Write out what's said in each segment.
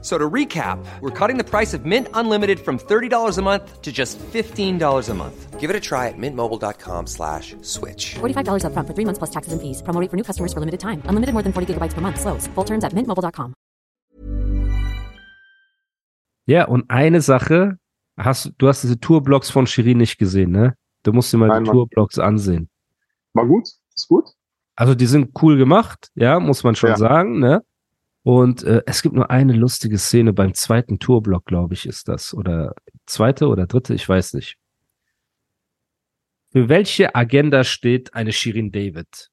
So to recap, we're cutting the price of Mint Unlimited from $30 a month to just $15 a month. Give it a try at mintmobile.com slash switch. $45 upfront for three months plus taxes and fees. Promo rate for new customers for limited time. Unlimited more than 40 gigabytes per month. Slows. Full terms at mintmobile.com. Ja, und eine Sache, hast, du hast diese Tourblogs von Shirin nicht gesehen, ne? Du musst dir mal Nein, die Mann. Tourblogs ansehen. War gut? Ist gut? Also die sind cool gemacht, ja, muss man schon Ja. sagen, ne? Und äh, es gibt nur eine lustige Szene beim zweiten Tourblock, glaube ich, ist das. Oder zweite oder dritte, ich weiß nicht. Für welche Agenda steht eine Shirin David?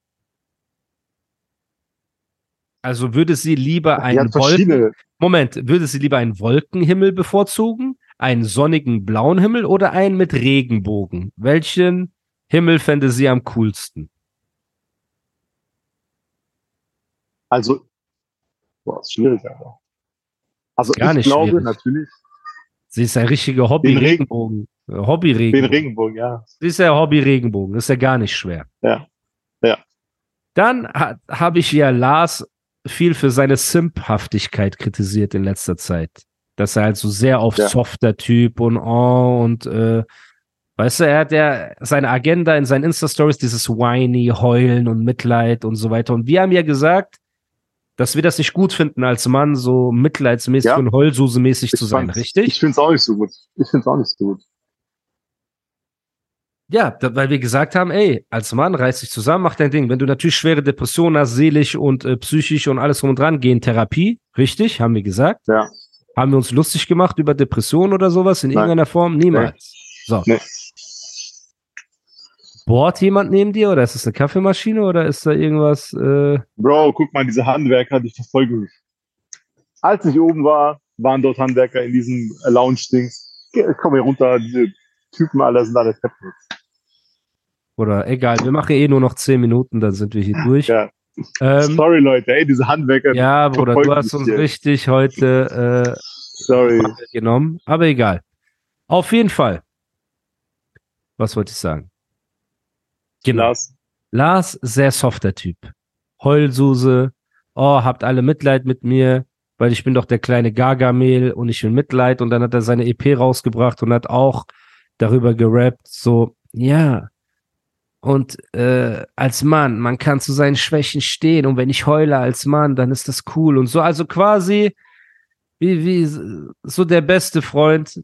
Also würde sie lieber einen Wolken. Moment, würde sie lieber einen Wolkenhimmel bevorzugen, einen sonnigen blauen Himmel oder einen mit Regenbogen? Welchen Himmel fände sie am coolsten? Also, boah, ist schwierig, Alter. Also Gar ich nicht glaube schwierig. natürlich Sie ist ein richtiger Den Regen- Hobby-Regenbogen. Äh, den Hobby-Regenbogen. Regenbogen, ja. Sie ist ja Hobby-Regenbogen. Ist ja gar nicht schwer. Ja. Ja. Dann ha habe ich ja Lars viel für seine Simphaftigkeit kritisiert in letzter Zeit. Dass er halt so sehr auf Ja. softer Typ und oh und äh, weißt du, er hat ja seine Agenda in seinen Insta-Stories, dieses whiny, heulen und Mitleid und so weiter. Und wir haben ja gesagt, dass wir das nicht gut finden, als Mann so mitleidsmäßig Ja. und heulsuse-mäßig zu sein, richtig? Ich finde es auch nicht so gut. Ich finde es auch nicht so gut. Ja, da, weil wir gesagt haben, ey, als Mann reiß dich zusammen, mach dein Ding. Wenn du natürlich schwere Depressionen hast, seelisch und äh, psychisch und alles drum und dran, geh in Therapie, richtig, haben wir gesagt. Ja. Haben wir uns lustig gemacht über Depressionen oder sowas in Nein. irgendeiner Form? Niemals. So. Nee. Bohrt jemand neben dir oder ist es eine Kaffeemaschine oder ist da irgendwas? Äh, Bro, guck mal, diese Handwerker, die verfolgen mich. Als ich oben war, waren dort Handwerker in diesem äh, Lounge-Dings. Komm hier runter, diese Typen alle sind alle Treppen. oder egal, wir machen eh nur noch zehn Minuten, dann sind wir hier durch. Ja. ähm, Sorry, Leute, ey, diese Handwerker. ja Bruder, du hast uns hier. richtig heute äh, Sorry. genommen, aber egal. Auf jeden Fall. Was wollte ich sagen? Genau. Lars. Lars, sehr softer Typ. Heulsuse. Oh, habt alle Mitleid mit mir, weil ich bin doch der kleine Gargamel und ich will Mitleid. Und dann hat er seine EP rausgebracht und hat auch darüber gerappt, so, ja. Und äh, als Mann, man kann zu seinen Schwächen stehen und wenn ich heule als Mann, dann ist das cool und so. Also quasi wie, wie so der beste Freund,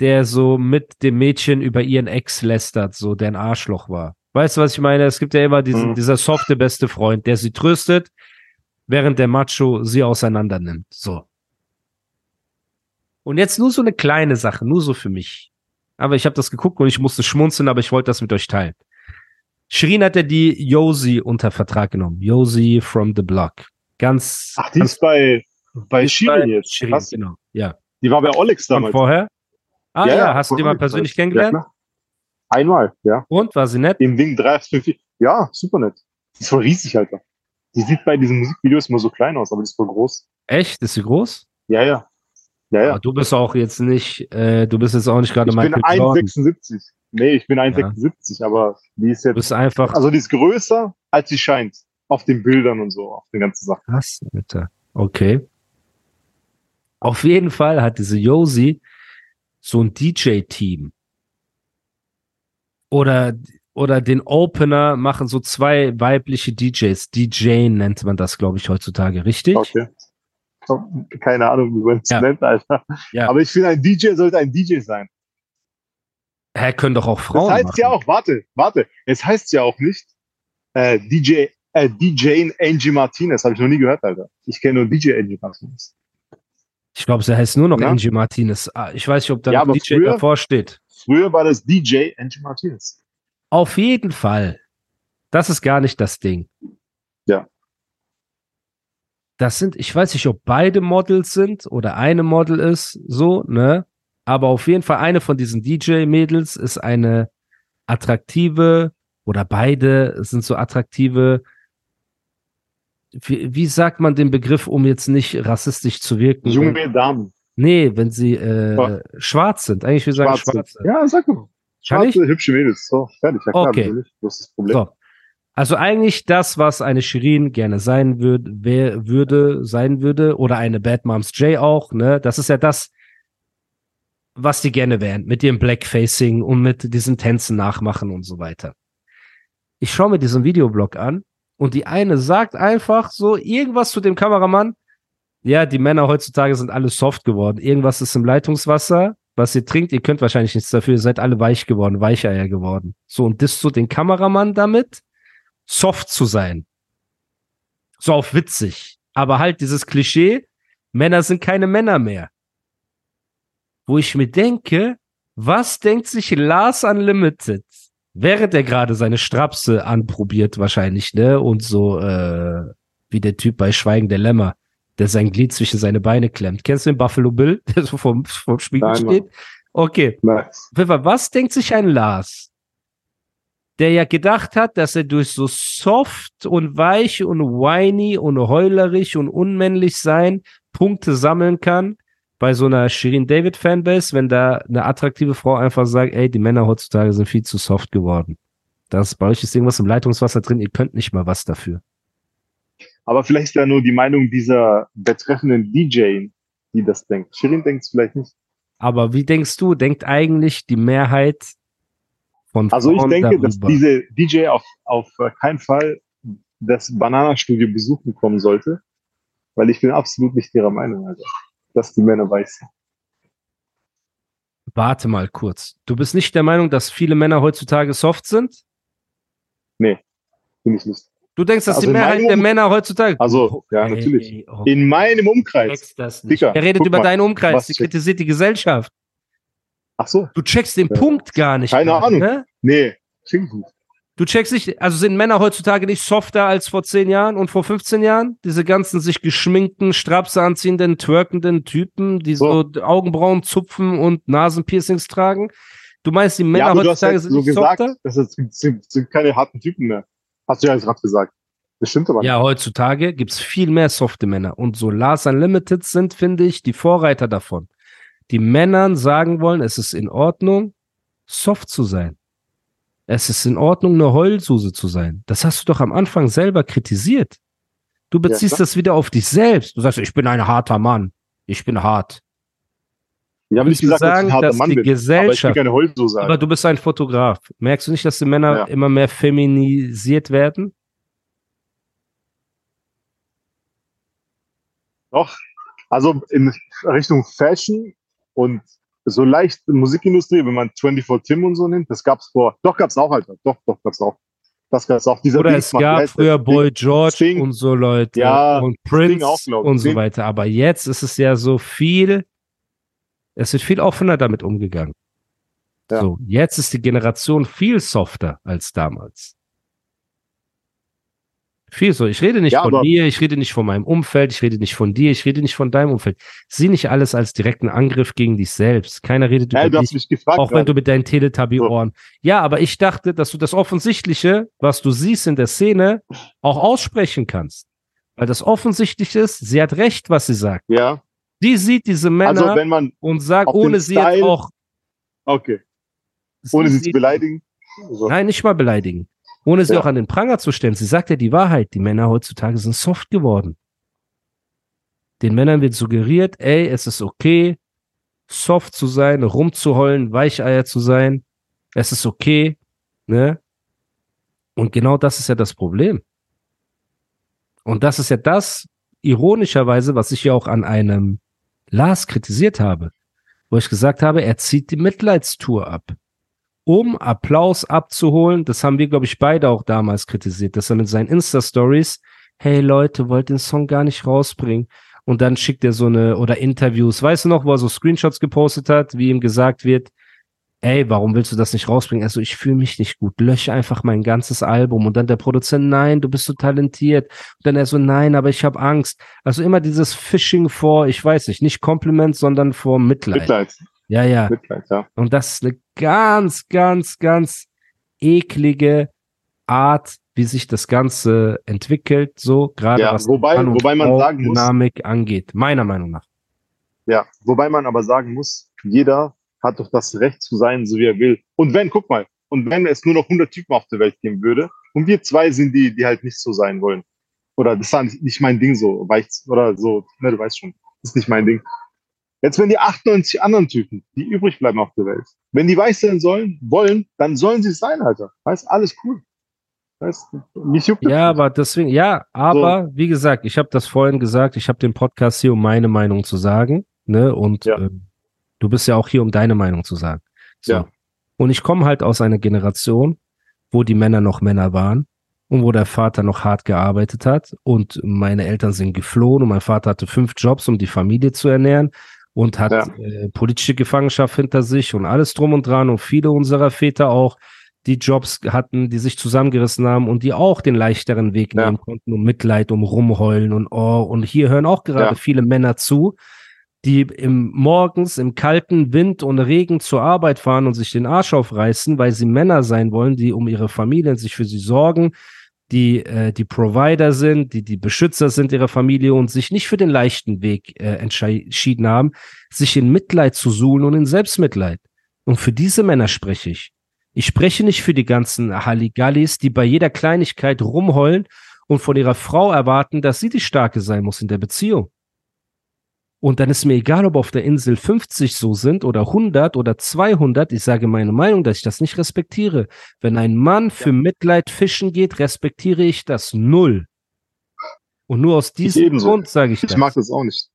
der so mit dem Mädchen über ihren Ex lästert, so der ein Arschloch war. Weißt du, was ich meine? Es gibt ja immer diesen, Mhm. dieser softe beste Freund, der sie tröstet, während der Macho sie auseinander nimmt. So. Und jetzt nur so eine kleine Sache, nur so für mich. Aber ich habe das geguckt und ich musste schmunzeln, aber ich wollte das mit euch teilen. Shirin hat ja die Josie unter Vertrag genommen. Josie from the Block. Ganz. Ach, die ganz ist bei, bei Shirin jetzt. Shirin, genau. Ja. Die war bei Olex damals. vorher? Ah ja, hast du die mal persönlich kennengelernt? Ja. Einmal, ja. Und war sie nett? Im Ding 3, 5, Ja, super nett. Die ist voll riesig, Alter. Die sieht bei diesen Musikvideos immer so klein aus, aber die ist voll groß. Echt? Ist sie groß? Ja, ja. Ja, Aber ja. du bist auch jetzt nicht, äh, du bist jetzt auch nicht gerade Ich bin Michael Jordan. 1,76. Nee, ich bin 1,76, aber die ist Du jetzt, bist einfach also die ist größer, als sie scheint. Auf den Bildern und so, auf den ganzen Sachen. krass, Alter. Okay. Auf jeden Fall hat diese Josie so ein DJ-Team. Oder, oder den Opener machen so zwei weibliche DJs. DJ nennt man das, glaube ich, heutzutage, richtig? Okay. Keine Ahnung, wie man es Ja. nennt, Alter. Ja. Aber ich finde, ein DJ sollte ein DJ sein. Hä, können doch auch Das Frauen heißt machen. ja auch, warte, warte, es heißt ja auch nicht äh, DJ, äh, DJ Angie Martinez, habe ich noch nie gehört, Alter. Ich kenne nur DJ Angie Martinez. Ich glaube, sie heißt nur noch Ja. Angie Martinez. Ah, Ich weiß nicht, ob da Ja, DJ früher- davor steht. Früher war das DJ Angie Martinez. Auf jeden Fall. Das ist gar nicht das Ding. Ja. Das sind, ich weiß nicht, ob beide Models sind oder eine Model ist, so, ne? Aber auf jeden Fall eine von diesen DJ-Mädels ist eine attraktive oder beide sind so attraktive wie, wie sagt man den Begriff, um jetzt nicht rassistisch zu wirken? Junge Damen. Nee, wenn sie äh, Ja. schwarz sind. Eigentlich will ich sagen Schwarze. schwarze. Ja, sag mal. Schwarze, hübsche Mädels. So, fertig. Ja, klar, Okay. Das ist das Problem. So. Also eigentlich das, was eine Shirin gerne sein würde, wer, würde, sein würde, oder eine Bad Moms J auch, ne? Das ist ja das, was die gerne wären, mit ihrem Blackfacing und mit diesen Tänzen nachmachen und so weiter. Ich schaue mir diesen Videoblog an und die eine sagt einfach so irgendwas zu dem Kameramann. Ja, die Männer heutzutage sind alle soft geworden. Irgendwas ist im Leitungswasser, was ihr trinkt. Ihr könnt wahrscheinlich nichts dafür. Ihr seid alle weich geworden, Weicheier geworden. So, und disst so den Kameramann damit, soft zu sein. So auf witzig. Aber halt dieses Klischee, Männer sind keine Männer mehr. Wo ich mir denke, was denkt sich Lars Unlimited, während er gerade seine Strapse anprobiert wahrscheinlich, ne? Und so äh, wie der Typ bei Schweigen der Lämmer, der sein Glied zwischen seine Beine klemmt. Kennst du den Buffalo Bill, der so vom, vom Spiegel Nein, steht? Okay. Nice. Was denkt sich ein Lars, der ja gedacht hat, dass er durch so soft und weich und whiny und heulerisch und unmännlich sein Punkte sammeln kann bei so einer Shirin David Fanbase, wenn da eine attraktive Frau einfach sagt, ey, die Männer heutzutage sind viel zu soft geworden. Das bei euch ist irgendwas im Leitungswasser drin, ihr könnt nicht mal was dafür. Aber vielleicht ist ja nur die Meinung dieser betreffenden DJ, die das denkt. Shirin denkt es vielleicht nicht. Aber wie denkst du, denkt eigentlich die Mehrheit von Also ich Frauen denke, dass darüber? diese DJ auf, auf keinen Fall das Bananastudio besuchen kommen sollte, weil ich bin absolut nicht ihrer Meinung, also, dass die Männer weiß sind. Warte mal kurz. Du bist nicht der Meinung, dass viele Männer heutzutage soft sind? Bin ich nicht. Du denkst, dass Also die Mehrheit der Männer heutzutage. Also, ja, natürlich. oh, In meinem Umkreis. checkst das nicht. Dicker, er redet guck über mal, deinen Umkreis. Sie kritisiert die Gesellschaft. Ach so, Du checkst den Ja. Punkt gar nicht. Keine gerade, Ahnung. Ne? nee, klingt gut. Du checkst nicht, also sind Männer heutzutage nicht softer als vor 10 Jahren und vor 15 Jahren? Diese ganzen sich geschminkten, Strapse anziehenden, twerkenden Typen, die so, So. Augenbrauen zupfen und Nasenpiercings tragen. Du meinst, die Männer ja, heutzutage sind so nicht gesagt, softer? dass es sind, sind keine harten Typen mehr. Hast du ja gerade gesagt. Das stimmt aber nicht. Ja, heutzutage gibt's viel mehr softe Männer. Und so Lars Unlimited sind, finde ich, die Vorreiter davon. Die Männern sagen wollen, es ist in Ordnung, soft zu sein. Es ist in Ordnung, eine Heulsuse zu sein. Das hast du doch am Anfang selber kritisiert. Du beziehst klar. das wieder auf dich selbst. Du sagst, ich bin ein harter Mann. Ich bin hart. ich habe nicht willst gesagt, dass ich sagen, ein harter dass Mann die bin. Aber ich Gesellschaft- Heulsuse. Aber du bist ein Fotograf. Merkst du nicht, dass die Männer Ja. immer mehr feminisiert werden? Doch. Also in Richtung Fashion und so leicht Musikindustrie, wenn man 24 Tim und so nimmt, das gab's vor. Doch gab's auch, Alter. Doch, doch gab's auch. Das gab's auch. Dieser Oder Dings es macht- gab früher Boy George Sting. und so Leute Ja, und Prince auch, und so weiter. Aber jetzt ist es ja so viel, es wird viel offener damit umgegangen. Ja. So, jetzt ist die Generation viel softer als damals. Viel so. Ich rede nicht Ja, von mir, ich rede nicht von meinem Umfeld, ich rede nicht von dir, ich rede nicht von deinem Umfeld. Sieh nicht alles als direkten Angriff gegen dich selbst. Keiner redet Hey, du über dich. mich gefragt. Auch wenn du mit deinen Teletubby-Ohren. Ja, aber ich dachte, dass du das Offensichtliche, was du siehst in der Szene, auch aussprechen kannst. Weil das offensichtlich ist, sie hat recht, was sie sagt. ja. Die sieht diese Männer Also und sagt, ohne sie jetzt Style- auch. okay, ohne sie zu sieht- beleidigen. So. Nein, nicht mal beleidigen. Ohne sie Ja. auch an den Pranger zu stellen. Sie sagt ja die Wahrheit. Die Männer heutzutage sind soft geworden. Den Männern wird suggeriert, ey, es ist okay, soft zu sein, rumzuheulen, Weicheier zu sein. Es ist okay, ne? Und genau das ist ja das Problem. Und das ist ja das, ironischerweise, was ich ja auch an einem Lars kritisiert habe, wo ich gesagt habe, er zieht die Mitleidstour ab um Applaus abzuholen. Das haben wir, glaube ich, beide auch damals kritisiert, dass er mit seinen Insta-Stories, hey Leute, wollt den Song gar nicht rausbringen. Und dann schickt er so eine, oder Interviews, weißt du noch, wo er so Screenshots gepostet hat, wie ihm gesagt wird, ey, warum willst du das nicht rausbringen? Also ich fühle mich nicht gut, lösche einfach mein ganzes Album. Und dann der Produzent, nein, du bist so talentiert. Und dann er so, nein, aber ich habe Angst. Also immer dieses Phishing vor, ich weiß nicht, nicht Kompliment, sondern vor Mitleid. Mitleid. Ja, ja. Mitleid, ja. Und das ist eine ganz, ganz, ganz eklige Art wie sich das Ganze entwickelt, so gerade Ja, was wobei- Mann wobei man sagen muss- Dynamik angeht, meiner Meinung nach. Ja, wobei man aber sagen muss, jeder hat doch das Recht zu sein, so wie er will. Und wenn, guck mal, und wenn es nur noch 100 Typen auf der Welt geben würde und wir zwei sind die, die halt nicht so sein wollen. Oder das ist nicht nicht mein Ding so, weil ich, oder so, ne, du weißt schon, das ist nicht mein Ding. Jetzt, wenn die 98 anderen Typen, die übrig bleiben auf der Welt, wenn die weiß sein sollen, wollen, dann sollen sie es sein, Alter. Weißt, alles cool. Weißt, mich juckt Ja, aber deswegen, ja, aber wie gesagt, ich habe das vorhin gesagt, ich habe den Podcast hier, um meine Meinung zu sagen, ne? Und Ja. ähm, du bist ja auch hier, um deine Meinung zu sagen. So. Ja. Und ich komme halt aus einer Generation, wo die Männer noch Männer waren und wo der Vater noch hart gearbeitet hat und meine Eltern sind geflohen und mein Vater hatte fünf Jobs, um die Familie zu ernähren und hat Ja. äh, politische Gefangenschaft hinter sich und alles drum und dran und viele unserer Väter auch, die Jobs hatten, die sich zusammengerissen haben und die auch den leichteren Weg Ja. nehmen konnten, um Mitleid, um rumheulen und oh, und hier hören auch gerade Ja. viele Männer zu, die im morgens im kalten Wind und Regen zur Arbeit fahren und sich den Arsch aufreißen, weil sie Männer sein wollen, die um ihre Familien sich für sie sorgen, die äh, die Provider sind, die die Beschützer sind ihrer Familie und sich nicht für den leichten Weg äh, entschieden haben, sich in Mitleid zu suhlen und in Selbstmitleid. Und für diese Männer spreche ich. Ich spreche nicht für die ganzen Halligallis, die bei jeder Kleinigkeit rumheulen und von ihrer Frau erwarten, dass sie die Starke sein muss in der Beziehung. Und dann ist mir egal, ob auf der Insel 50 so sind oder 100 oder 200. Ich sage meine Meinung, dass ich das nicht respektiere. Wenn ein Mann für Mitleid fischen geht, respektiere ich das null. Und nur aus diesem. Grund sage ich das. Ich mag das auch nicht.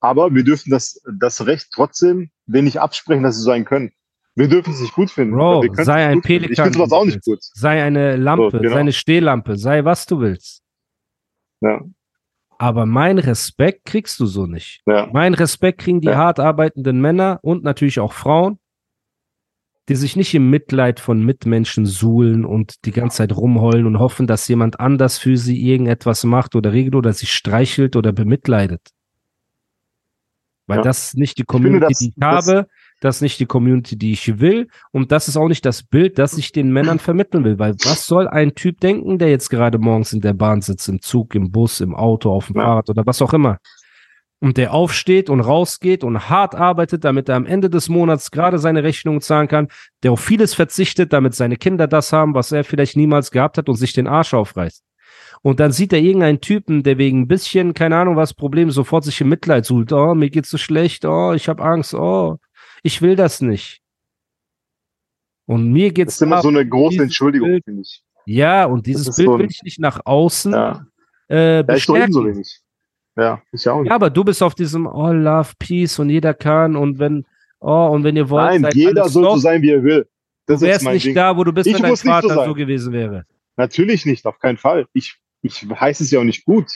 Aber wir dürfen das, das Recht trotzdem nicht absprechen, dass sie sein können. Wir dürfen es nicht gut finden. Bro, sei ein finden. Ich Pelikan. finde sowas auch nicht gut. Sei eine Lampe, So, genau. sei eine Stehlampe, sei was du willst. Ja, Aber mein Respekt kriegst du so nicht. ja. Mein Respekt kriegen die Ja. hart arbeitenden Männer und natürlich auch Frauen, die sich nicht im Mitleid von Mitmenschen suhlen und die ganze Zeit rumheulen und hoffen, dass jemand anders für sie irgendetwas macht oder regelt oder sie streichelt oder bemitleidet. Weil Ja. das nicht die finde, Community, das- die ich habe, das ist nicht die Community, die ich will und das ist auch nicht das Bild, das ich den Männern vermitteln will. Weil was soll ein Typ denken, der jetzt gerade morgens in der Bahn sitzt, im Zug, im Bus, im Auto, auf dem. Fahrrad oder was auch immer? und der aufsteht und rausgeht und hart arbeitet, damit er am Ende des Monats gerade seine Rechnung zahlen kann, der auf vieles verzichtet, damit seine Kinder das haben, was er vielleicht niemals gehabt hat und sich den Arsch aufreißt. Und dann sieht er irgendeinen Typen, der wegen ein bisschen, keine Ahnung was, Problem, sofort sich im Mitleid suhlt. Oh, mir geht's so schlecht. Oh, ich habe Angst. Oh, ich will das nicht. Und mir Das geht's ist immer ab. so eine große Entschuldigung, finde ich. Ja, und dieses Bild so ein- will ich nicht nach außen Ja, äh, ja ich ebenso wenig. Ja, ich auch nicht. Ja, aber du bist auf diesem Oh, Love, Peace und jeder kann und wenn, oh, und wenn ihr wollt, Nein, jeder soll so sein, wie er will. Das Du wärst nicht Ding. da, wo du bist, Ich wenn dein so Vater so, sein. gewesen wäre. Natürlich nicht, auf keinen Fall. Ich, ich heiße es ja auch nicht gut.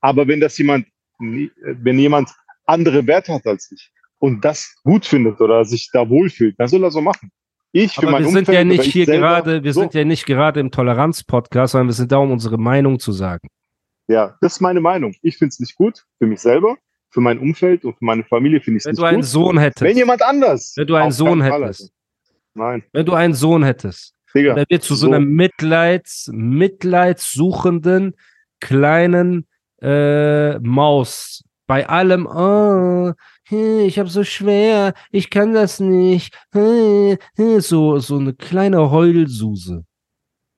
Aber wenn das jemand, wenn jemand andere Werte hat als ich und das gut findet oder sich da wohlfühlt, dann soll er so machen. Ich für Aber mein wir sind Umfeld ja nicht ich hier selber, gerade, wir so. sind ja nicht gerade im Toleranz-Podcast, sondern wir sind da, um unsere Meinung zu sagen. Ja, das ist meine Meinung. Ich finde es nicht gut für mich selber, für mein Umfeld und für meine Familie finde ich es Wenn nicht du einen gut. Sohn Wenn hättest, jemand anders. wenn du einen Sohn hättest. Nein, wenn du einen Sohn hättest, Digga. der wird zu so, so. einer Mitleids, mitleidssuchenden kleinen äh, Maus. Bei allem, oh, ich habe so schwer, ich kann das nicht, so so eine kleine Heulsuse.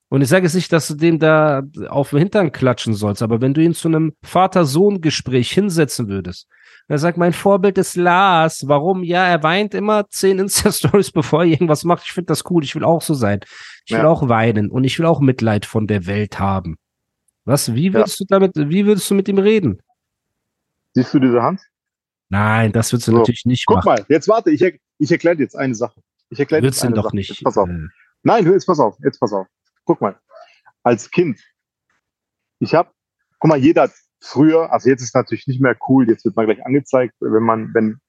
Und ich sage jetzt nicht, dass du dem da auf den Hintern klatschen sollst, aber wenn du ihn zu einem Vater-Sohn-Gespräch hinsetzen würdest, er sagt, mein Vorbild ist Lars. Warum? Ja, er weint immer zehn Insta-Stories, bevor er irgendwas macht. Ich finde das cool. Ich will auch so sein. Ich will Ja. auch weinen und ich will auch Mitleid von der Welt haben. Was? Wie würdest du damit, wie würdest du mit ihm reden? Siehst du diese Hand? Nein, das würdest du So. natürlich nicht Guck machen. mal, jetzt warte, ich, er, ich erkläre dir jetzt eine Sache. Ich erkläre dir jetzt eine doch Sache. nicht. Jetzt pass auf. äh, Nein, jetzt pass auf, jetzt pass auf. Guck mal. Als Kind, ich habe, guck mal, jeder früher, also jetzt ist natürlich nicht mehr cool, jetzt wird man gleich angezeigt, wenn man, wenn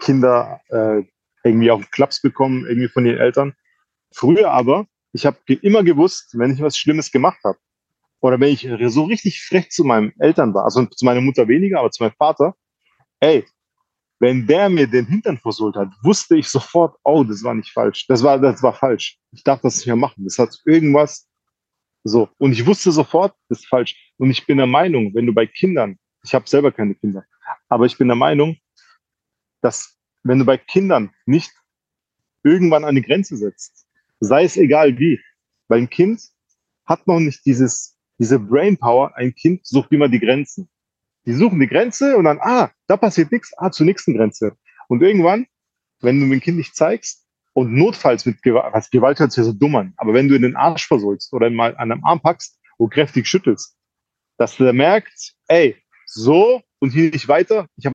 Kinder äh, irgendwie auch Klaps bekommen, irgendwie von ihren Eltern. Früher aber, ich habe immer gewusst, wenn ich was Schlimmes gemacht habe, oder wenn ich so richtig frech zu meinen Eltern war, also zu meiner Mutter weniger, aber zu meinem Vater, ey, wenn der mir den Hintern versohlt hat, wusste ich sofort, oh, das war nicht falsch. Das war, das war falsch. Ich darf das nicht mehr machen. Das hat irgendwas So. Und ich wusste sofort, das ist falsch. Und ich bin der Meinung, wenn du bei Kindern, ich habe selber keine Kinder, aber ich bin der Meinung, dass wenn du bei Kindern nicht irgendwann eine Grenze setzt, sei es egal wie, weil ein Kind hat noch nicht dieses, diese Brainpower, ein Kind sucht immer die Grenzen. Die suchen die Grenze und dann, ah, da passiert nichts, ah, zur nächsten Grenze. Und irgendwann, wenn du dem Kind nicht zeigst und notfalls mit Gewalt, was Gewalt hört sich ja so dumm an, aber wenn du in den Arsch versollst oder mal an einem Arm packst und kräftig schüttelst, dass der merkt, ey, so und hier nicht weiter, ich habe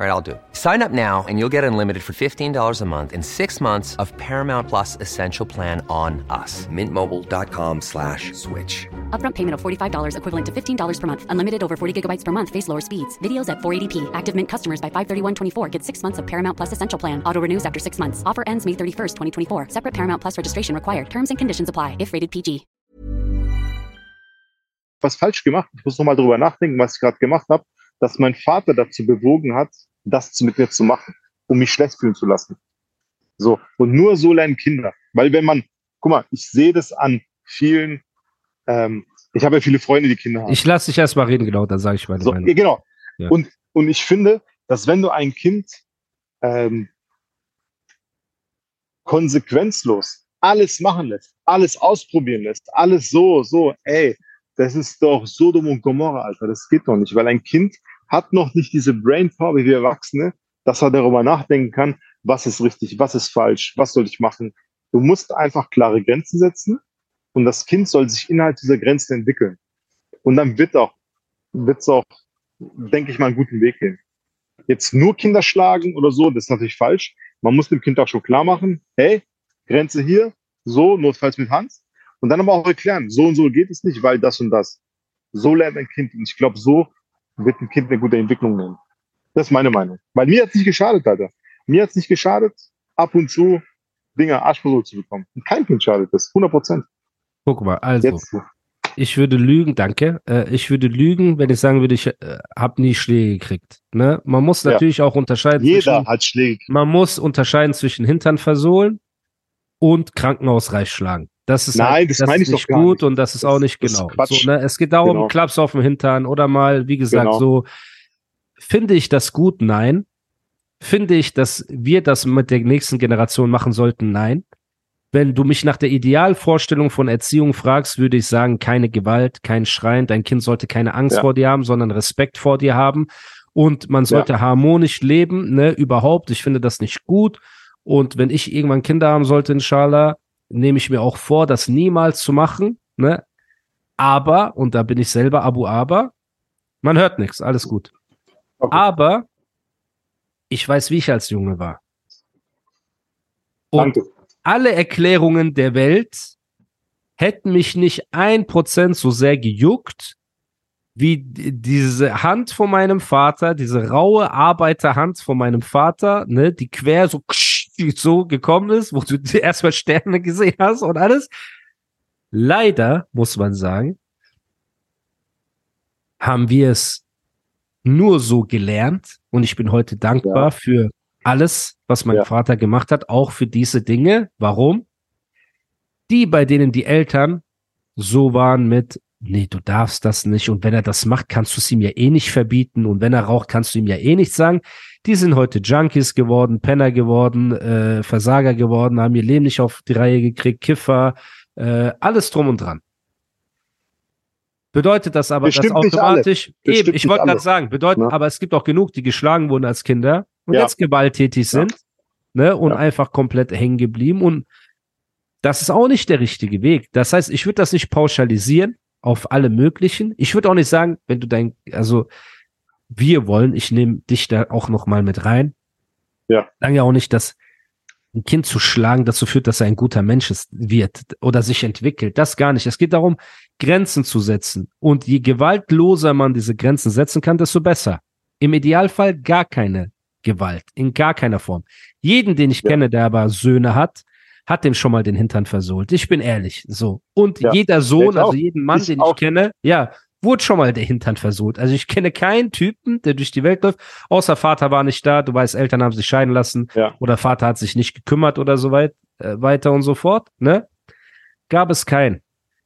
All right, I'll do it. Sign up now and you'll get unlimited for $15 a month in six months of Paramount Plus Essential Plan on us. Mintmobile.com slash switch. Upfront payment of $45 equivalent to $15 per month. Unlimited over 40 gigabytes per month. Face lower speeds. Videos at 480p. Active Mint customers by 531.24 get six months of Paramount Plus Essential Plan. Auto renews after six months. Offer ends May 31st, 2024. Separate Paramount Plus registration required. Terms and conditions apply if rated PG. was falsch gemacht. Ich muss nochmal drüber nachdenken, was ich gerade gemacht habe, dass mein Vater dazu bewogen hat, das mit mir zu machen, um mich schlecht fühlen zu lassen. So. Und nur so lernen Kinder. Weil wenn man, guck mal, ich sehe das an vielen, ähm, ich habe ja viele Freunde, die Kinder haben. Ich lasse dich erst mal reden, genau, dann sage ich meine So, Meinung. ja, genau. Ja. Und, und ich finde, dass wenn du ein Kind ähm, konsequenzlos alles machen lässt, alles ausprobieren lässt, alles so, so, ey, das ist doch Sodom und Gomorra, Alter, das geht doch nicht, weil ein Kind hat noch nicht diese Brainpower wie wir Erwachsene, dass er darüber nachdenken kann, was ist richtig, was ist falsch, was soll ich machen. Du musst einfach klare Grenzen setzen und das Kind soll sich innerhalb dieser Grenzen entwickeln. Und dann wird auch, wird's auch, denke ich mal, einen guten Weg gehen. Jetzt nur Kinder schlagen oder so, das ist natürlich falsch. Man muss dem Kind auch schon klar machen, hey, Grenze hier, so, notfalls mit Hand. Und dann aber auch erklären, so und so geht es nicht, weil das und das. So lernt ein Kind. Und ich glaube, so wird ein Kind eine gute Entwicklung nehmen. Das ist meine Meinung. Weil mir hat's nicht geschadet, Alter. Mir hat's nicht geschadet, ab und zu Dinge Arschversuch zu bekommen. Und kein Kind schadet das. 100 Prozent. Guck mal, also, Jetzt. ich würde lügen, danke. Äh, ich würde lügen, wenn ich sagen würde, ich äh, habe nie Schläge gekriegt. Ne? Man muss Ja. natürlich auch unterscheiden Jeder zwischen, hat Schläge. man muss unterscheiden zwischen Hintern versohlen und Krankenhausreich schlagen. Das ist Nein, halt, das das meine ist ich doch nicht gar gut nicht. und das ist Das- auch nicht genau. So, ne? Es geht darum, Genau. Klaps auf dem Hintern oder mal, wie gesagt, Genau. so. Finde ich das gut? Nein. Finde ich, dass wir das mit der nächsten Generation machen sollten? Nein. Wenn du mich nach der Idealvorstellung von Erziehung fragst, würde ich sagen, keine Gewalt, kein Schreien. Dein Kind sollte keine Angst Ja. vor dir haben, sondern Respekt vor dir haben. Und man sollte harmonisch leben, ne, überhaupt. Ich finde das nicht gut. Und wenn ich irgendwann Kinder haben sollte, inshallah, nehme ich mir auch vor, das niemals zu machen, ne. Aber, und da bin ich selber Abu Aber, man hört nichts, alles gut. Okay. Aber ich weiß, wie ich als Junge war. Und Danke. alle Erklärungen der Welt hätten mich nicht ein Prozent so sehr gejuckt, wie diese Hand von meinem Vater, diese raue Arbeiterhand von meinem Vater, ne, die quer so, die so gekommen ist, wo du erstmal Sterne gesehen hast und alles. Leider, muss man sagen, haben wir es nur so gelernt und ich bin heute dankbar Ja. für alles, was mein Ja. Vater gemacht hat, auch für diese Dinge. Warum? Die, bei denen die Eltern so waren mit, nee, du darfst das nicht und wenn er das macht, kannst du es ihm ja eh nicht verbieten und wenn er raucht, kannst du ihm ja eh nichts sagen. Die sind heute Junkies geworden, Penner geworden, äh, Versager geworden, haben ihr Leben nicht auf die Reihe gekriegt, Kiffer, äh, alles drum und dran. Bedeutet das aber, dass Bestimmt alle. automatisch, eben, ich wollte gerade sagen, bedeutet, Ne? aber es gibt auch genug, die geschlagen wurden als Kinder und Ja. jetzt gewalttätig Ja. sind, ne, und Ja. einfach komplett hängen geblieben und das ist auch nicht der richtige Weg. Das heißt, ich würde das nicht pauschalisieren auf alle möglichen. Ich würde auch nicht sagen, wenn du dein, also wir wollen, ich nehme dich da auch noch mal mit rein. Ja. Sagen ja auch nicht, dass ein Kind zu schlagen dazu führt, dass er ein guter Mensch ist, wird oder sich entwickelt. Das gar nicht. Es geht darum, Grenzen zu setzen. Und je gewaltloser man diese Grenzen setzen kann, desto besser. Im Idealfall gar keine Gewalt, in gar keiner Form. Jeden, den ich Ja. kenne, der aber Söhne hat, hat dem schon mal den Hintern versohlt. Ich bin ehrlich, so. Und Ja. jeder Sohn, also jeden Mann, Ich den auch. ich kenne, ja, wurde schon mal der Hintern versohlt. Also ich kenne keinen Typen, der durch die Welt läuft, außer Vater war nicht da, du weißt, Eltern haben sich scheiden lassen Ja. oder Vater hat sich nicht gekümmert oder so weit, äh, weiter und so fort, ne? Gab es keinen,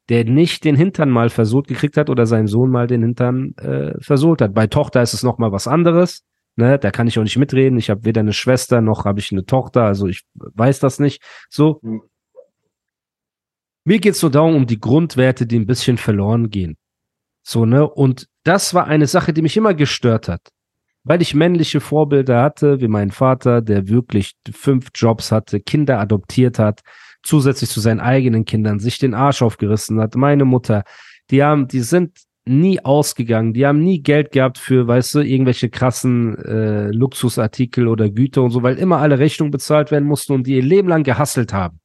der nicht den Hintern mal versohlt gekriegt hat oder seinem Sohn mal den Hintern äh, versohlt hat. Bei Tochter ist es noch mal was anderes, ne? Da kann ich auch nicht mitreden. Ich habe weder eine Schwester noch habe ich eine Tochter, also ich weiß das nicht. So. Hm. Mir geht's nur darum, um die Grundwerte, die ein bisschen verloren gehen. So, ne? Und das war eine Sache, die mich immer gestört hat. Weil ich männliche Vorbilder hatte, wie mein Vater, der wirklich fünf Jobs hatte, Kinder adoptiert hat, zusätzlich zu seinen eigenen Kindern, sich den Arsch aufgerissen hat. Meine Mutter, die haben, die sind nie ausgegangen, die haben nie Geld gehabt für, weißt du, irgendwelche krassen äh, Luxusartikel oder Güter und so, weil immer alle Rechnungen bezahlt werden mussten und die ihr Leben lang gehasselt haben.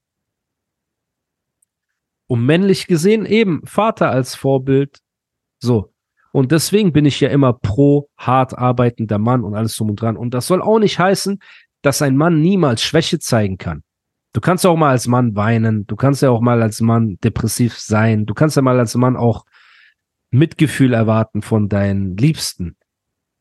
Und männlich gesehen eben Vater als Vorbild, so. Und deswegen bin ich ja immer pro hart arbeitender Mann und alles drum und dran. Und das soll auch nicht heißen, dass ein Mann niemals Schwäche zeigen kann. Du kannst ja auch mal als Mann weinen, du kannst ja auch mal als Mann depressiv sein, du kannst ja mal als Mann auch Mitgefühl erwarten von deinen Liebsten.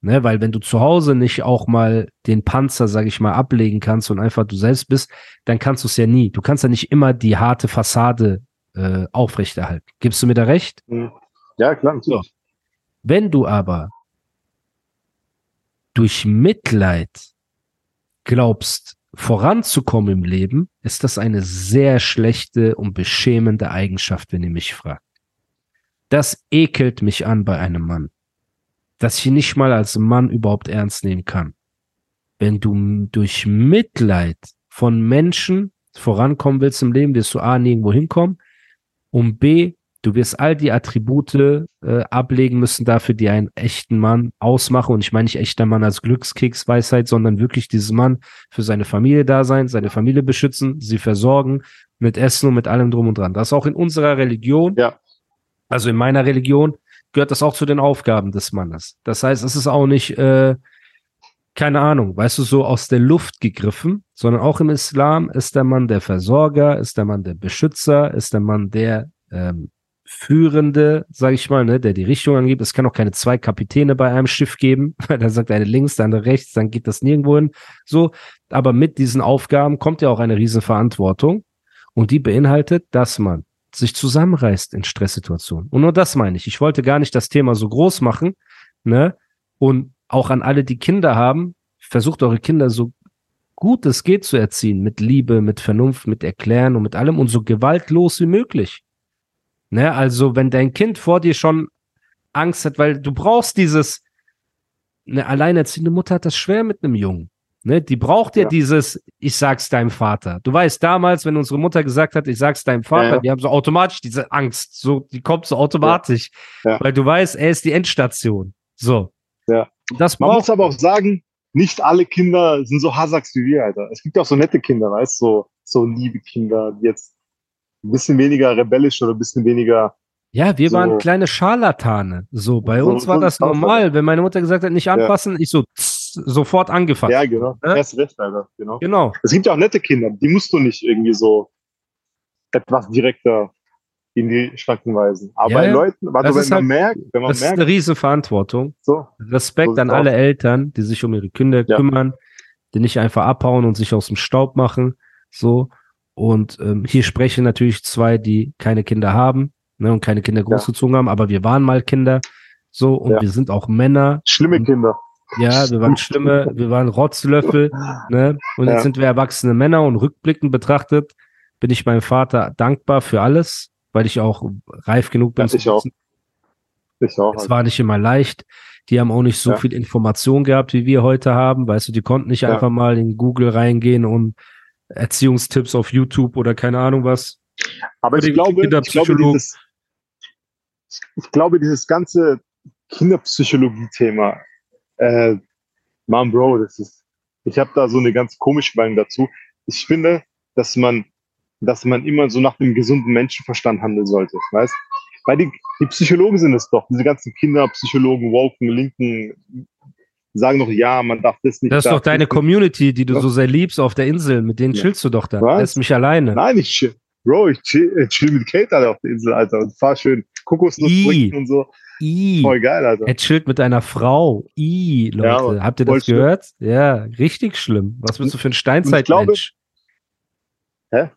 Ne, weil wenn du zu Hause nicht auch mal den Panzer, sag ich mal, ablegen kannst und einfach du selbst bist, dann kannst du es ja nie. Du kannst ja nicht immer die harte Fassade äh, aufrechterhalten. Gibst du mir da recht? Hm. Ja, klar. natürlich. Wenn du aber durch Mitleid glaubst, voranzukommen im Leben, ist das eine sehr schlechte und beschämende Eigenschaft, wenn ihr mich fragt. Das ekelt mich an bei einem Mann, dass ich ihn nicht mal als Mann überhaupt ernst nehmen kann. Wenn du durch Mitleid von Menschen vorankommen willst im Leben, wirst du A, nirgendwo hinkommen und B, du wirst all die Attribute äh, ablegen müssen dafür, die einen echten Mann ausmachen. Und ich meine nicht echter Mann als Glückskeksweisheit, sondern wirklich dieses Mann für seine Familie da sein, seine Familie beschützen, sie versorgen mit Essen und mit allem drum und dran. Das ist auch in unserer Religion, Ja. Also in meiner Religion, gehört das auch zu den Aufgaben des Mannes. Das heißt, es ist auch nicht, äh, keine Ahnung, weißt du, so aus der Luft gegriffen, sondern auch im Islam ist der Mann der Versorger, ist der Mann der Beschützer, ist der Mann der ähm, Führende, sage ich mal, ne, der die Richtung angibt. Es kann auch keine zwei Kapitäne bei einem Schiff geben, weil dann sagt eine links, der andere rechts, dann geht das nirgendwo hin. So, aber mit diesen Aufgaben kommt ja auch eine riesen Verantwortung und die beinhaltet, dass man sich zusammenreißt in Stresssituationen. Und nur das meine ich. Ich wollte gar nicht das Thema so groß machen, ne? Und auch an alle, die Kinder haben, versucht eure Kinder so gut es geht zu erziehen, mit Liebe, mit Vernunft, mit Erklären und mit allem und so gewaltlos wie möglich. Ne, also wenn dein Kind vor dir schon Angst hat, weil du brauchst dieses, eine alleinerziehende Mutter hat das schwer mit einem Jungen. Ne, die braucht ja, Ja. dieses, ich sag's deinem Vater. Du weißt damals, wenn unsere Mutter gesagt hat, ich sag's deinem Vater, Ja, ja. die haben so automatisch diese Angst, so, die kommt so automatisch, Ja. weil du weißt, er ist die Endstation. So. Ja. Das Man muss aber auch sagen, nicht alle Kinder sind so Hasaks wie wir, Alter. Es gibt auch so nette Kinder, weißt du, so, so liebe Kinder, die jetzt ein bisschen weniger rebellisch oder ein bisschen weniger. Ja, wir So. waren kleine Scharlatane. So, bei uns war das normal. Wenn meine Mutter gesagt hat, nicht anfassen, ich so sofort angefasst. Ja, genau. Ne? Erst recht, Alter. Genau. Genau. Es gibt ja auch nette Kinder, die musst du nicht irgendwie so etwas direkter in die Schranken weisen. Aber Ja, bei ja. Leuten, warte, Das wenn ist man halt- merkt, wenn man Das ist merkt, eine riesen Verantwortung. so, Respekt So an alle aus. Eltern, die sich um ihre Kinder Ja. kümmern, die nicht einfach abhauen und sich aus dem Staub machen. So. Und ähm, hier sprechen natürlich zwei, die keine Kinder haben ne, und keine Kinder großgezogen haben, aber wir waren mal Kinder. So, und Ja. wir sind auch Männer. schlimme Kinder. Ja, wir waren schlimme, wir waren Rotzlöffel, ne? Und jetzt Ja. sind wir erwachsene Männer und rückblickend betrachtet bin ich meinem Vater dankbar für alles, weil ich auch reif genug bin. Ja, ich auch. Ich auch. Es war nicht immer leicht. Die haben auch nicht so Ja. viel Information gehabt, wie wir heute haben. Weißt du, die konnten nicht einfach mal in Google reingehen und Erziehungstipps auf YouTube oder keine Ahnung was. Aber ich glaube, ich glaube, dieses, ich glaube, dieses ganze Kinderpsychologie-Thema Äh, Mom, Bro, das ist, ich habe da so eine ganz komische Meinung dazu. Ich finde, dass man, dass man immer so nach dem gesunden Menschenverstand handeln sollte, weißt? Weil die, die Psychologen sind es doch, diese ganzen Kinderpsychologen, Woken, Linken, sagen doch, ja, man darf das nicht. Das ist doch deine nicht. Community, die du Ja. so sehr liebst auf der Insel. Mit denen Ja. chillst du doch da. Was? Lässt mich alleine. Nein, ich chill, Bro, ich chill, chill mit Kate Alter, auf der Insel, Alter, und fahr schön Kokosnuss und so. I. Voll geil, Alter. Er chillt mit einer Frau. I, Leute. Ja. Habt ihr das gehört? Ja, richtig schlimm. Was bist du für ein Steinzeitmensch? Hä?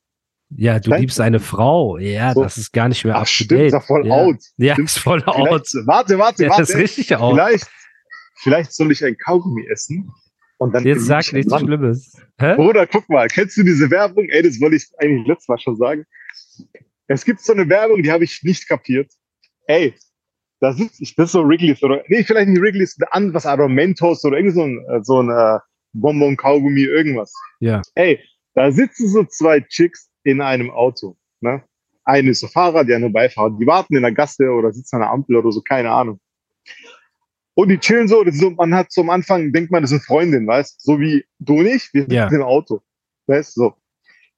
Ja, du liebst eine Frau. Ja, So. das ist gar nicht mehr Ach, up to stimmt, date. ist ja voll ja. out. Ja, Stimmt. ist voll out. Vielleicht, warte, warte, Ja, warte. das ist richtig out. Vielleicht, vielleicht soll ich ein Kaugummi essen und dann. Jetzt sag nichts Mann. Schlimmes. Hä? Bruder, guck mal, kennst du diese Werbung? Ey, das wollte ich eigentlich letztes Mal schon sagen. Es gibt so eine Werbung, die habe ich nicht kapiert. Ey, da sitzt ich, das ist so Wrigley's oder, nee, vielleicht nicht Wrigley's, ein was, Mentos oder irgend so ein, äh, so ein äh, Bonbon, Kaugummi, irgendwas. Ja. Ey, da sitzen so zwei Chicks in einem Auto. Ne? Eine ist so Fahrer, die andere Beifahrer. Die warten in der Gasse oder sitzen an der Ampel oder so, keine Ahnung. Und die chillen so, ist so man hat so am Anfang, denkt man, das sind Freundinnen, weißt So wie du und ich, wir sitzen Ja. im Auto. Weißt so.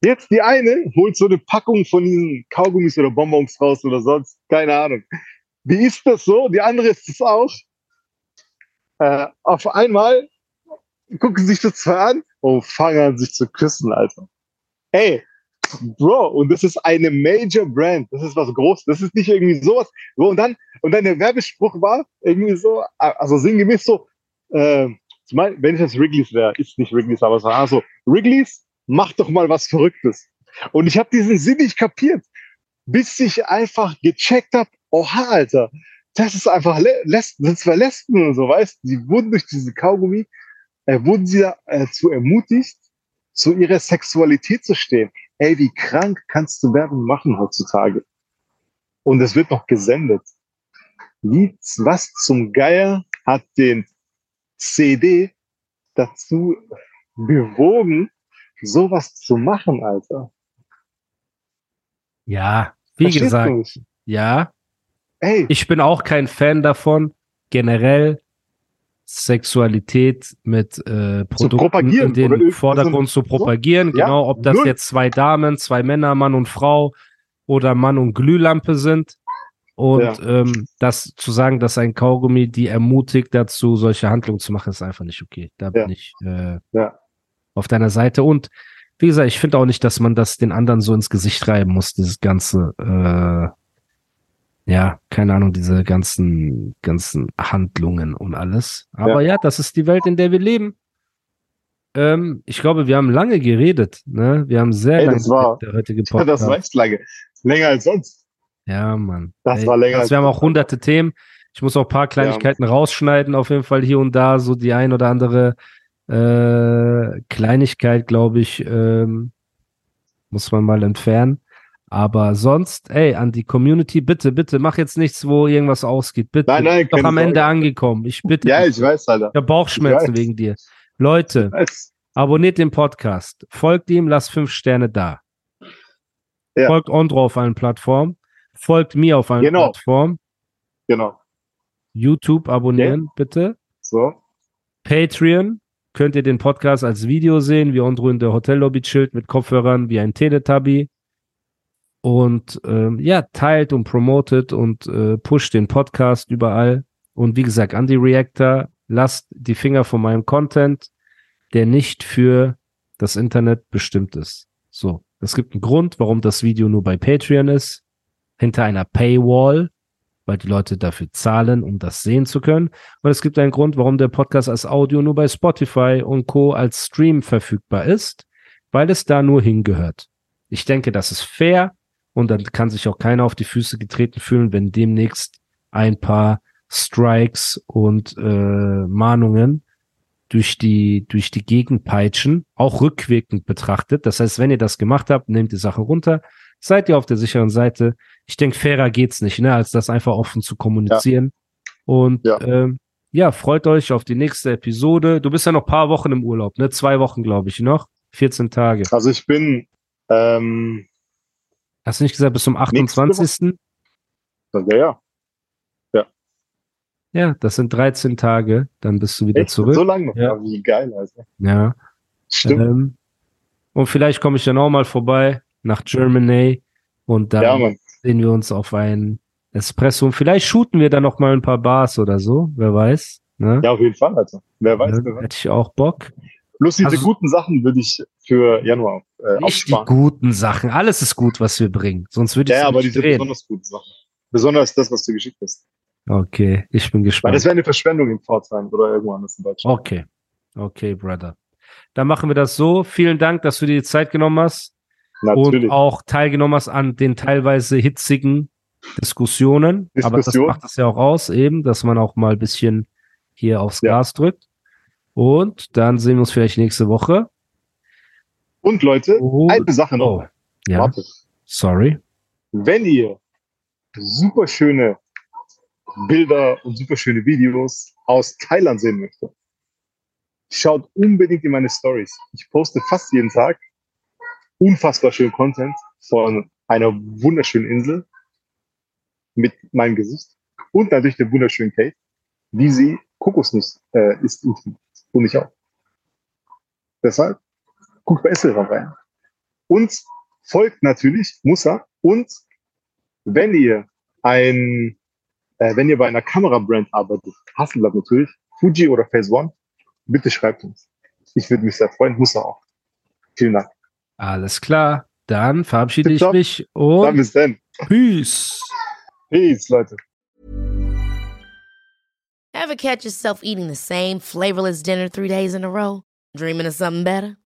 Jetzt die eine holt so eine Packung von diesen Kaugummis oder Bonbons raus oder sonst, keine Ahnung. Wie ist das so? Die andere ist es auch. Äh, auf einmal gucken sich das zwei an und fangen an, sich zu küssen, Alter. Ey, Bro, und das ist eine Major Brand. Das ist was Großes. Das ist nicht irgendwie sowas. So, und dann, und dann der Werbespruch war irgendwie so, also sinngemäß so, äh, wenn ich jetzt Wrigley's wäre, ist nicht Wrigley's, aber so, also, Wrigley's, mach doch mal was Verrücktes. Und ich habe diesen Sinn nicht kapiert, bis ich einfach gecheckt habe, oha, Alter, das ist einfach Le Lesben, das sind zwei Lesben und so, weißt du, die wurden durch diese Kaugummi, äh, wurden sie dazu ermutigt, zu ihrer Sexualität zu stehen. Ey, wie krank kannst du Werbung machen heutzutage? Und es wird noch gesendet. Wie, was zum Geier hat den CD dazu bewogen, sowas zu machen, Alter? Ja, wie Verstehst gesagt, ja. Ey, Ich bin auch kein Fan davon, generell Sexualität mit äh, Produkten in den Vordergrund zu propagieren. Ja, genau, ob das jetzt zwei Damen, zwei Männer, Mann und Frau oder Mann und Glühlampe sind. Und Ja. ähm, das zu sagen, dass ein Kaugummi die ermutigt dazu, solche Handlungen zu machen, ist einfach nicht okay. Da bin Ja. ich äh, Ja. auf deiner Seite. Und wie gesagt, ich finde auch nicht, dass man das den anderen so ins Gesicht reiben muss, dieses ganze äh, ja, keine Ahnung, diese ganzen, ganzen Handlungen und alles. Aber ja, das ist die Welt, in der wir leben. Ähm, ich glaube, wir haben lange geredet, ne? Wir haben sehr Ey, lange das war- der heutige das war echt lange. Länger als sonst. Ja, Mann. Das war länger Also als wir haben auch hunderte Themen. Ich muss auch ein paar Kleinigkeiten rausschneiden, auf jeden Fall hier und da, so die ein oder andere äh, Kleinigkeit, glaube ich, ähm, muss man mal entfernen. Aber sonst, ey, an die Community, bitte, bitte, mach jetzt nichts, wo irgendwas ausgeht. Bitte. Nein, nein, Doch keine am Ende Sorge. angekommen. Ich bitte. Ja, ich weiß, Alter. ich habe Bauchschmerzen Ich wegen dir. Leute, abonniert den Podcast, folgt ihm, lasst fünf Sterne da. Ja. Folgt Ondro auf allen Plattformen, folgt mir auf allen Genau. Plattformen. Genau. YouTube abonnieren, bitte. So. Patreon könnt ihr den Podcast als Video sehen, wie Ondro in der Hotellobby chillt mit Kopfhörern wie ein Teletubby. Und ähm, ja, teilt und promotet und äh, pusht den Podcast überall. Und wie gesagt, an die Reactor, lasst die Finger von meinem Content, der nicht für das Internet bestimmt ist. So, es gibt einen Grund, warum das Video nur bei Patreon ist, hinter einer Paywall, weil die Leute dafür zahlen, um das sehen zu können. Und es gibt einen Grund, warum der Podcast als Audio nur bei Spotify und Co. als Stream verfügbar ist, weil es da nur hingehört. Ich denke, das ist fair und dann kann sich auch keiner auf die Füße getreten fühlen, wenn demnächst ein paar Strikes und äh, Mahnungen durch die, durch die Gegend peitschen, auch rückwirkend betrachtet. Das heißt, wenn ihr das gemacht habt, nehmt die Sache runter, seid ihr auf der sicheren Seite. Ich denke, fairer geht's nicht, ne, als das einfach offen zu kommunizieren. Und Ja. Ähm, ja, freut euch auf die nächste Episode. Du bist ja noch paar Wochen im Urlaub, ne? Zwei Wochen, glaube ich, noch. 14 Tage. Also ich bin, ähm, Hast du nicht gesagt, bis zum Nächste Woche. 28.? ja, ja. Ja, das sind 13 Tage, dann bist du wieder Echt? zurück. So lange noch? Ja. Ja. Wie geil, Alter. Ja. Stimmt. Ähm, und vielleicht komme ich dann auch mal vorbei nach Germany und dann ja, sehen wir uns auf ein Espresso. Und vielleicht shooten wir dann noch mal ein paar Bars oder so, wer weiß. Ne? Ja, auf jeden Fall, Alter. Wer weiß, Ja, wer weiß. Hätte ich auch Bock. Bloß diese Also- guten Sachen würde ich für Januar äh, Nicht die aufsparen. guten Sachen. Alles ist gut, was wir bringen. Sonst würde ich Ja, ja, aber diese drehen. besonders guten Sachen. Besonders das, was du geschickt hast. Okay, ich bin Weil gespannt. das wäre eine Verschwendung in Pforzheim oder irgendwo anders in Deutschland. Okay. Okay, Brother. Dann machen wir das so. Vielen Dank, dass du dir die Zeit genommen hast Natürlich. und auch teilgenommen hast an den teilweise hitzigen Diskussionen. Aber das Diskussion. macht es ja auch aus, eben, dass man auch mal ein bisschen hier aufs Ja. Gas drückt. Und dann sehen wir uns vielleicht nächste Woche. Und Leute, Oh, eine Sache noch. oh, ja, Warte. sorry. Wenn ihr super schöne Bilder und super schöne Videos aus Thailand sehen möchtet, schaut unbedingt in meine Stories. Ich poste fast jeden Tag unfassbar schönen Content von einer wunderschönen Insel mit meinem Gesicht und natürlich der wunderschönen Kate, wie sie Kokosnuss äh, isst und, und ich auch. Deshalb guckt bei Esselra rein. Und folgt natürlich Musa und wenn ihr ein, äh, wenn ihr bei einer Kamerabrand arbeitet, Hasselblatt natürlich, Fuji oder Phase One, bitte schreibt uns. Ich würde mich sehr freuen, muss er auch. Vielen Dank. Alles klar. Dann verabschiede ich mich Dann und bis dann. Peace. Peace, Leute. Ever catch yourself eating the same flavorless dinner three days in a row? Dreaming of something better?